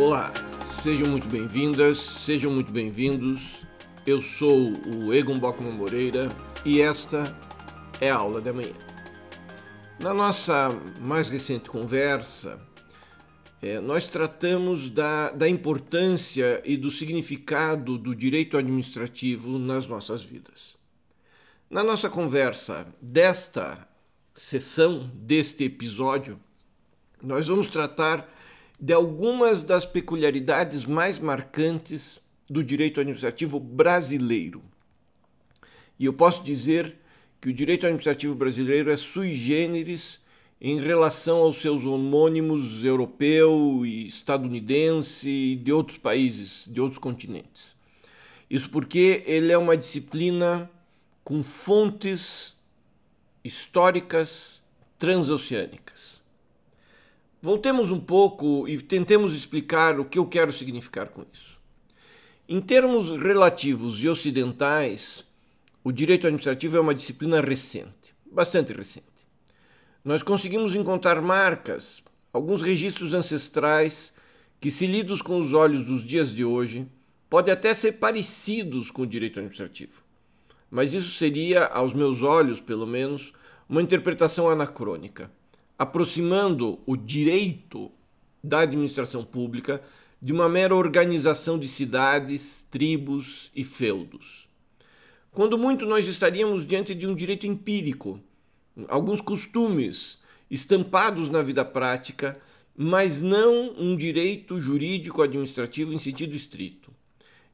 Olá, sejam muito bem-vindas, sejam muito bem-vindos. Eu sou o Egon Bockman Moreira e esta é a aula da manhã. Na nossa mais recente conversa, é, nós tratamos da, da importância e do significado do direito administrativo nas nossas vidas. Na nossa conversa desta sessão, deste episódio, nós vamos tratar de algumas das peculiaridades mais marcantes do direito administrativo brasileiro. E eu posso dizer que o direito administrativo brasileiro é sui generis em relação aos seus homônimos europeu e estadunidense e de outros países, de outros continentes. Isso porque ele é uma disciplina com fontes históricas transoceânicas. Voltemos um pouco e tentemos explicar o que eu quero significar com isso. Em termos relativos e ocidentais, o direito administrativo é uma disciplina recente, bastante recente. Nós conseguimos encontrar marcas, alguns registros ancestrais que, se lidos com os olhos dos dias de hoje, podem até ser parecidos com o direito administrativo. Mas isso seria, aos meus olhos pelo menos, uma interpretação anacrônica, aproximando o direito da administração pública de uma mera organização de cidades, tribos e feudos. Quando muito nós estaríamos diante de um direito empírico, alguns costumes estampados na vida prática, mas não um direito jurídico administrativo em sentido estrito.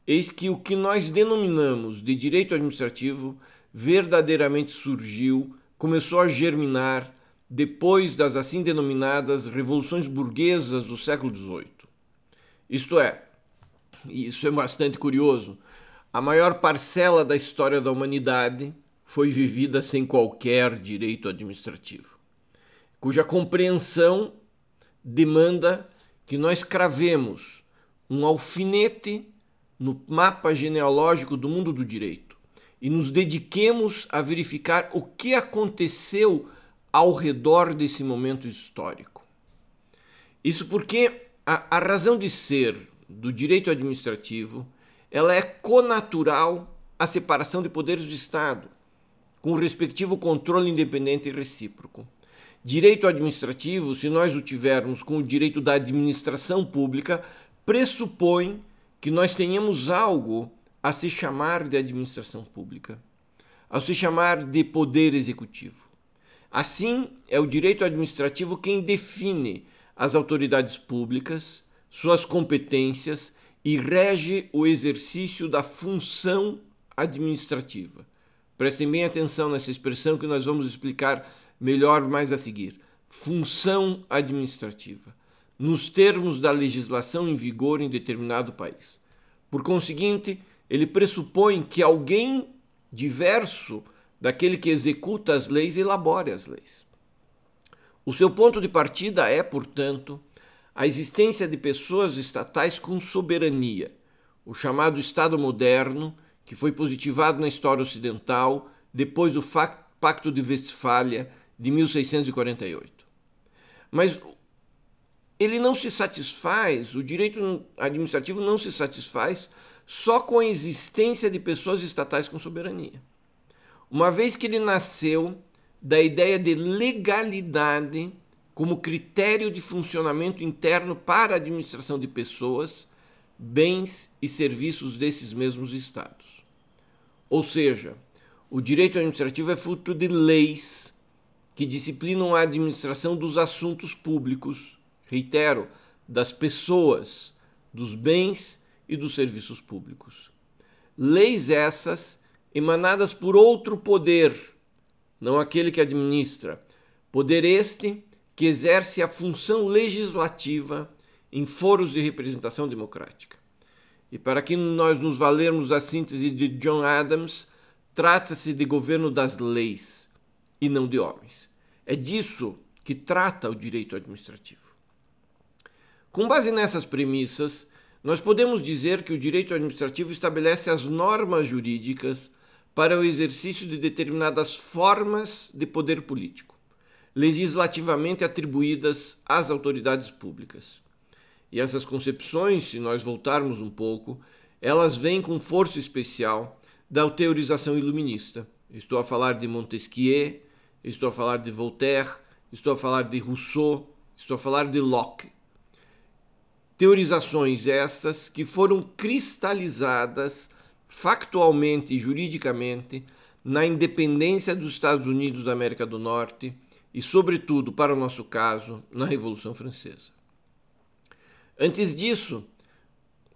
Eis que o que nós denominamos de direito administrativo verdadeiramente surgiu, começou a germinar depois das assim denominadas revoluções burguesas do século XVIII. Isto é, e isso é bastante curioso, a maior parcela da história da humanidade foi vivida sem qualquer direito administrativo, cuja compreensão demanda que nós cravemos um alfinete no mapa genealógico do mundo do direito e nos dediquemos a verificar o que aconteceu ao redor desse momento histórico. Isso porque a, a razão de ser do direito administrativo ela é conatural à separação de poderes do Estado, com o respectivo controle independente e recíproco. Direito administrativo, se nós o tivermos com o direito da administração pública, pressupõe que nós tenhamos algo a se chamar de administração pública, a se chamar de poder executivo. Assim, é o direito administrativo quem define as autoridades públicas, suas competências e rege o exercício da função administrativa. Prestem bem atenção nessa expressão que nós vamos explicar melhor mais a seguir. Função administrativa, nos termos da legislação em vigor em determinado país. Por conseguinte, ele pressupõe que alguém diverso daquele que executa as leis elabore as leis. O seu ponto de partida é, portanto, a existência de pessoas estatais com soberania, o chamado Estado moderno, que foi positivado na história ocidental depois do Pacto de Westfália de 1648. Mas ele não se satisfaz, o direito administrativo não se satisfaz só com a existência de pessoas estatais com soberania uma vez que ele nasceu da ideia de legalidade como critério de funcionamento interno para a administração de pessoas, bens e serviços desses mesmos estados. Ou seja, o direito administrativo é fruto de leis que disciplinam a administração dos assuntos públicos, reitero, das pessoas, dos bens e dos serviços públicos. Leis essas emanadas por outro poder, não aquele que administra. Poder este que exerce a função legislativa em foros de representação democrática. E para que nós nos valermos da síntese de John Adams, trata-se de governo das leis e não de homens. É disso que trata o direito administrativo. Com base nessas premissas, nós podemos dizer que o direito administrativo estabelece as normas jurídicas para o exercício de determinadas formas de poder político, legislativamente atribuídas às autoridades públicas. E essas concepções, se nós voltarmos um pouco, elas vêm com força especial da teorização iluminista. Estou a falar de Montesquieu, estou a falar de Voltaire, estou a falar de Rousseau, estou a falar de Locke. Teorizações estas que foram cristalizadas factualmente e juridicamente na independência dos Estados Unidos da América do Norte e, sobretudo, para o nosso caso, na Revolução Francesa. Antes disso,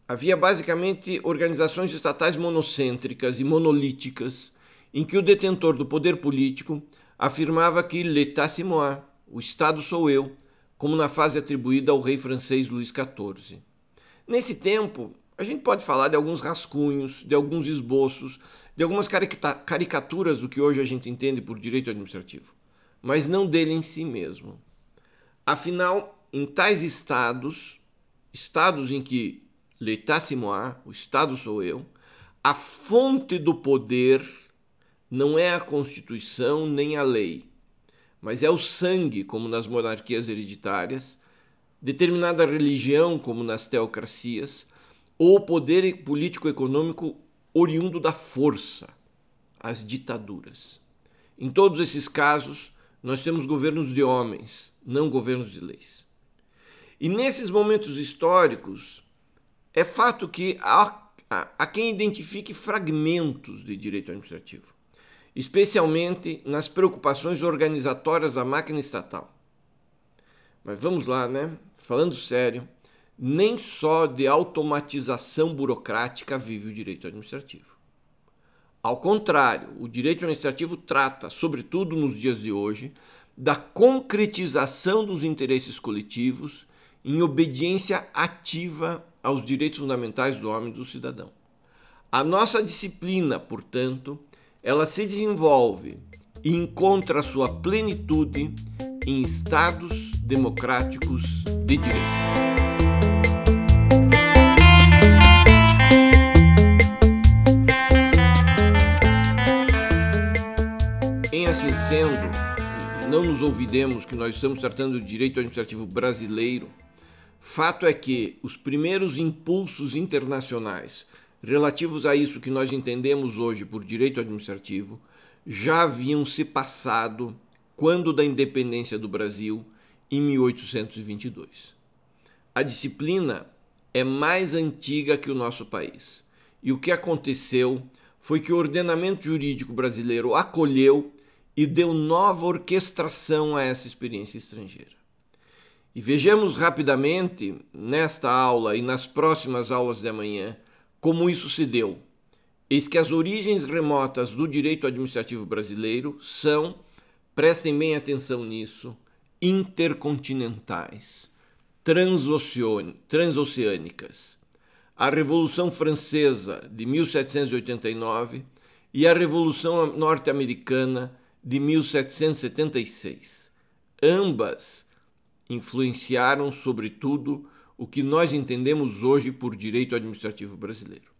havia basicamente organizações estatais monocêntricas e monolíticas em que o detentor do poder político afirmava que l'État c'est moi, o Estado sou eu, como na fase atribuída ao rei francês Luís XIV. Nesse tempo, a gente pode falar de alguns rascunhos, de alguns esboços, de algumas caricaturas do que hoje a gente entende por direito administrativo, mas não dele em si mesmo. Afinal, em tais estados, estados em que l'état c'est moi, o Estado sou eu, a fonte do poder não é a Constituição nem a lei, mas é o sangue, como nas monarquias hereditárias, determinada religião, como nas teocracias, ou o poder político-econômico oriundo da força, as ditaduras. Em todos esses casos, nós temos governos de homens, não governos de leis. E nesses momentos históricos, é fato que há, há, há quem identifique fragmentos de direito administrativo especialmente nas preocupações organizatórias da máquina estatal. Mas vamos lá, né? Falando sério, nem só de automatização burocrática vive o direito administrativo. Ao contrário, o direito administrativo trata, sobretudo nos dias de hoje, da concretização dos interesses coletivos em obediência ativa aos direitos fundamentais do homem e do cidadão. A nossa disciplina, portanto, ela se desenvolve e encontra sua plenitude em estados democráticos de direito. Assim sendo, não nos ouvidemos que nós estamos tratando de direito administrativo brasileiro. Fato é que os primeiros impulsos internacionais relativos a isso que nós entendemos hoje por direito administrativo já haviam se passado quando da independência do Brasil em 1822. A disciplina é mais antiga que o nosso país. E o que aconteceu foi que o ordenamento jurídico brasileiro acolheu e deu nova orquestração a essa experiência estrangeira. E vejamos rapidamente, nesta aula e nas próximas aulas de amanhã, como isso se deu? Eis que as origens remotas do direito administrativo brasileiro são, prestem bem atenção nisso, intercontinentais, transoceânicas. A Revolução Francesa de 1789 e a Revolução Norte-Americana de 1776. Ambas influenciaram, sobretudo, o que nós entendemos hoje por direito administrativo brasileiro.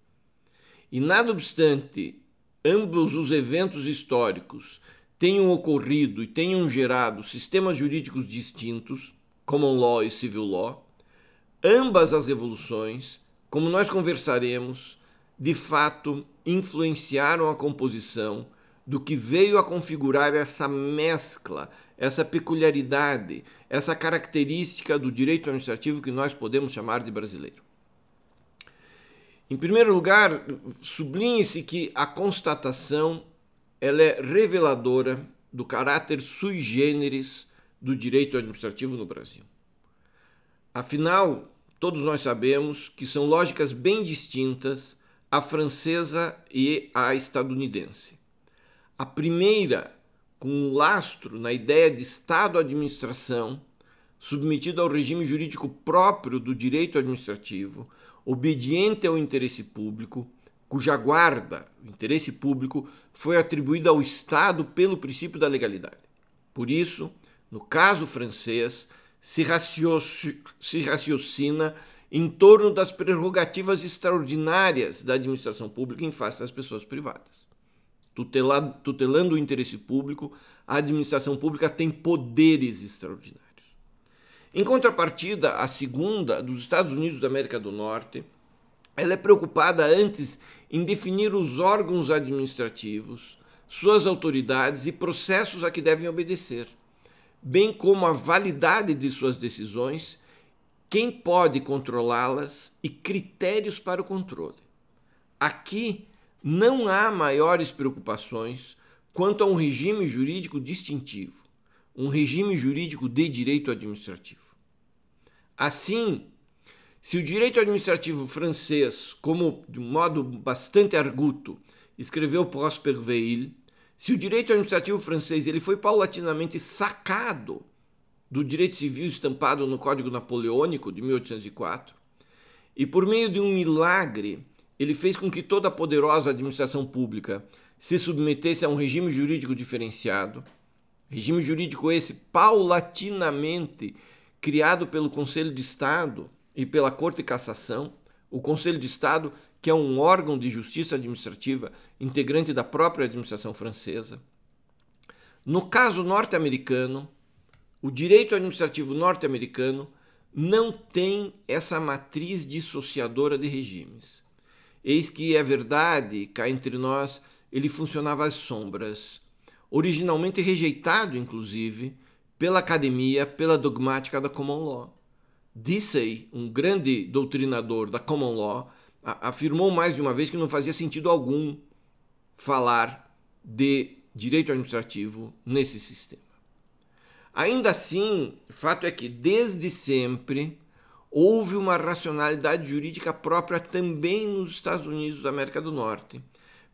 E nada obstante ambos os eventos históricos tenham ocorrido e tenham gerado sistemas jurídicos distintos, common law e civil law, ambas as revoluções, como nós conversaremos, de fato influenciaram a composição do que veio a configurar essa mescla, essa peculiaridade, essa característica do direito administrativo que nós podemos chamar de brasileiro. Em primeiro lugar, sublinhe-se que a constatação ela é reveladora do caráter sui generis do direito administrativo no Brasil. Afinal, todos nós sabemos que são lógicas bem distintas a francesa e a estadunidense. A primeira com um lastro na ideia de Estado-administração, submetido ao regime jurídico próprio do direito administrativo, obediente ao interesse público, cuja guarda, o interesse público, foi atribuída ao Estado pelo princípio da legalidade. Por isso, no caso francês, se, raciocina em torno das prerrogativas extraordinárias da administração pública em face das pessoas privadas tutelado, tutelando o interesse público, a administração pública tem poderes extraordinários. Em contrapartida, a segunda, dos Estados Unidos da América do Norte, ela é preocupada antes em definir os órgãos administrativos, suas autoridades e processos a que devem obedecer, bem como a validade de suas decisões, quem pode controlá-las e critérios para o controle. Aqui não há maiores preocupações quanto a um regime jurídico distintivo, um regime jurídico de direito administrativo. Assim, se o direito administrativo francês, como de um modo bastante arguto, escreveu Prosper Veil, se o direito administrativo francês ele foi paulatinamente sacado do direito civil estampado no Código Napoleônico de 1804, e por meio de um milagre, ele fez com que toda a poderosa administração pública se submetesse a um regime jurídico diferenciado, regime jurídico esse paulatinamente criado pelo Conselho de Estado e pela Corte de Cassação, o Conselho de Estado, que é um órgão de justiça administrativa integrante da própria administração francesa. No caso norte-americano, o direito administrativo norte-americano não tem essa matriz dissociadora de regimes. Eis que é verdade, cá entre nós, ele funcionava às sombras, originalmente rejeitado, inclusive, pela academia, pela dogmática da common law. Dicey, um grande doutrinador da common law, afirmou mais de uma vez que não fazia sentido algum falar de direito administrativo nesse sistema. Ainda assim, fato é que desde sempre houve uma racionalidade jurídica própria também nos Estados Unidos da América do Norte,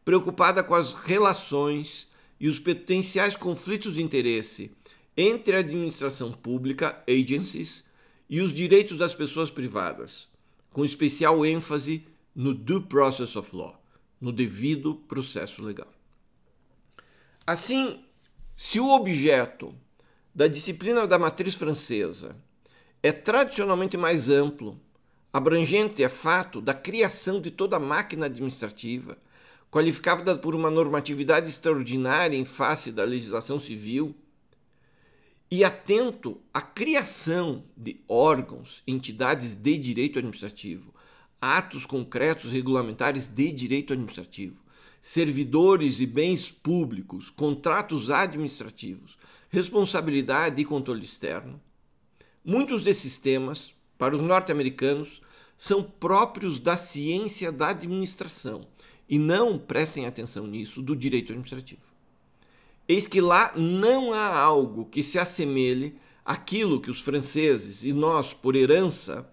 preocupada com as relações e os potenciais conflitos de interesse entre a administração pública, agencies, e os direitos das pessoas privadas, com especial ênfase no due process of law, no devido processo legal. Assim, se o objeto da disciplina da matriz francesa é tradicionalmente mais amplo, abrangente é fato da criação de toda a máquina administrativa, qualificada por uma normatividade extraordinária em face da legislação civil, e atento à criação de órgãos, entidades de direito administrativo, atos concretos regulamentares de direito administrativo, servidores e bens públicos, contratos administrativos, responsabilidade e controle externo. Muitos desses temas, para os norte-americanos, são próprios da ciência da administração e não, prestem atenção nisso, do direito administrativo. Eis que lá não há algo que se assemelhe àquilo que os franceses e nós, por herança,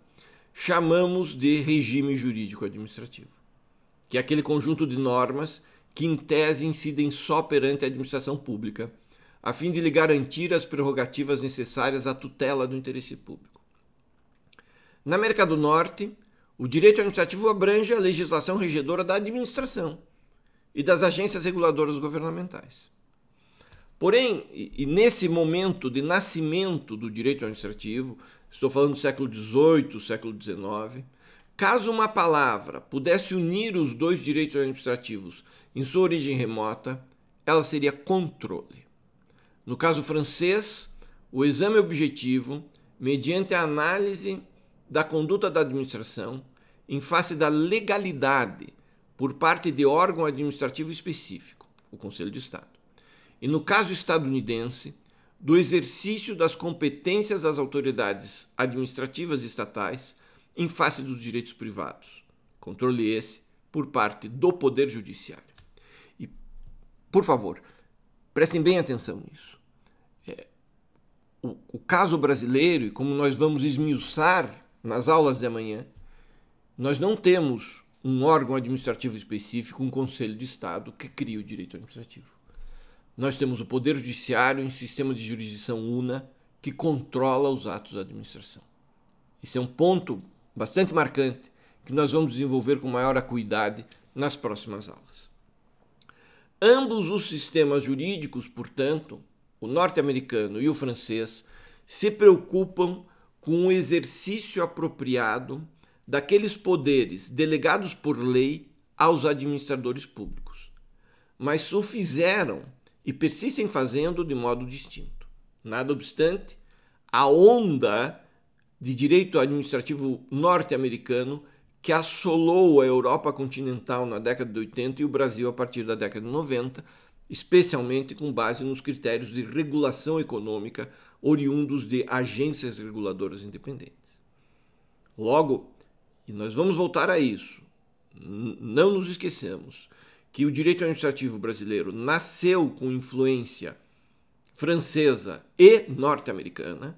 chamamos de regime jurídico administrativo, que é aquele conjunto de normas que, em tese, incidem só perante a administração pública, a fim de lhe garantir as prerrogativas necessárias à tutela do interesse público. Na América do Norte, o direito administrativo abrange a legislação regedora da administração e das agências reguladoras governamentais. Porém, e nesse momento de nascimento do direito administrativo, estou falando do século XVIII, século XIX, caso uma palavra pudesse unir os dois direitos administrativos em sua origem remota, ela seria controle. No caso francês, o exame objetivo, mediante a análise da conduta da administração, em face da legalidade por parte de órgão administrativo específico, o Conselho de Estado e, no caso estadunidense, do exercício das competências das autoridades administrativas estatais em face dos direitos privados. Controle esse por parte do Poder Judiciário. E, por favor, prestem bem atenção nisso. O, o caso brasileiro, e como nós vamos esmiuçar nas aulas de amanhã, nós não temos um órgão administrativo específico, um Conselho de Estado que cria o direito administrativo. Nós temos o Poder Judiciário em sistema de jurisdição una que controla os atos da administração. Esse é um ponto bastante marcante que nós vamos desenvolver com maior acuidade nas próximas aulas. Ambos os sistemas jurídicos, portanto, o norte-americano e o francês, se preocupam com o exercício apropriado daqueles poderes delegados por lei aos administradores públicos, mas o fizeram e persistem fazendo de modo distinto. Nada obstante, a onda de direito administrativo norte-americano que assolou a Europa continental na década de 80 e o Brasil a partir da década de 90, especialmente com base nos critérios de regulação econômica oriundos de agências reguladoras independentes. Logo, e nós vamos voltar a isso, não nos esqueçamos que o direito administrativo brasileiro nasceu com influência francesa e norte-americana,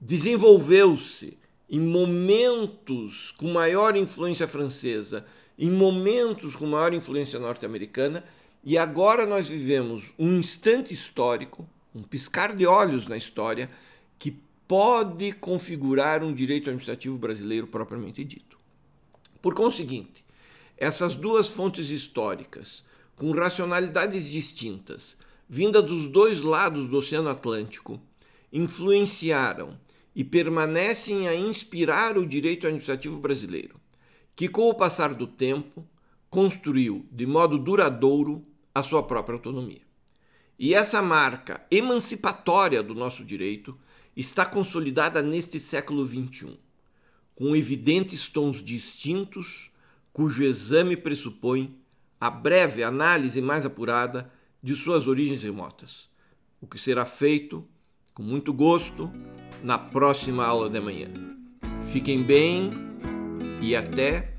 desenvolveu-se em momentos com maior influência francesa, em momentos com maior influência norte-americana, e agora nós vivemos um instante histórico, um piscar de olhos na história, que pode configurar um direito administrativo brasileiro propriamente dito. Por conseguinte, essas duas fontes históricas, com racionalidades distintas, vindas dos dois lados do Oceano Atlântico, influenciaram e permanecem a inspirar o direito administrativo brasileiro, que, com o passar do tempo, construiu de modo duradouro a sua própria autonomia. E essa marca emancipatória do nosso direito está consolidada neste século XXI, com evidentes tons distintos, cujo exame pressupõe a breve análise mais apurada de suas origens remotas, o que será feito com muito gosto na próxima aula de manhã. Fiquem bem e até